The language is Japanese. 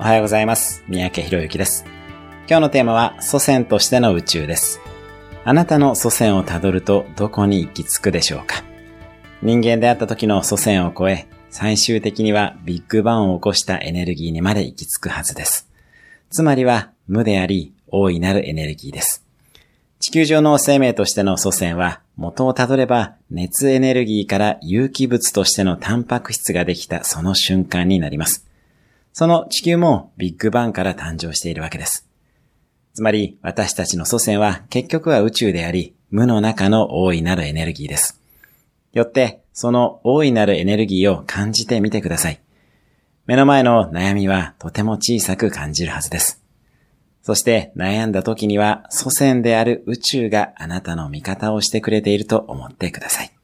おはようございます。三宅博之です。今日のテーマは祖先としての宇宙です。あなたの祖先をたどるとどこに行き着くでしょうか？人間であった時の祖先を超え、最終的にはビッグバンを起こしたエネルギーにまで行き着くはずです。つまりは無であり、大いなるエネルギーです。地球上の生命としての祖先は、元をたどれば熱エネルギーから有機物としてのタンパク質ができたその瞬間になります。その地球もビッグバンから誕生しているわけです。つまり私たちの祖先は結局は宇宙であり、無の中の大いなるエネルギーです。よって、その大いなるエネルギーを感じてみてください。目の前の悩みはとても小さく感じるはずです。そして悩んだ時には祖先である宇宙があなたの味方をしてくれていると思ってください。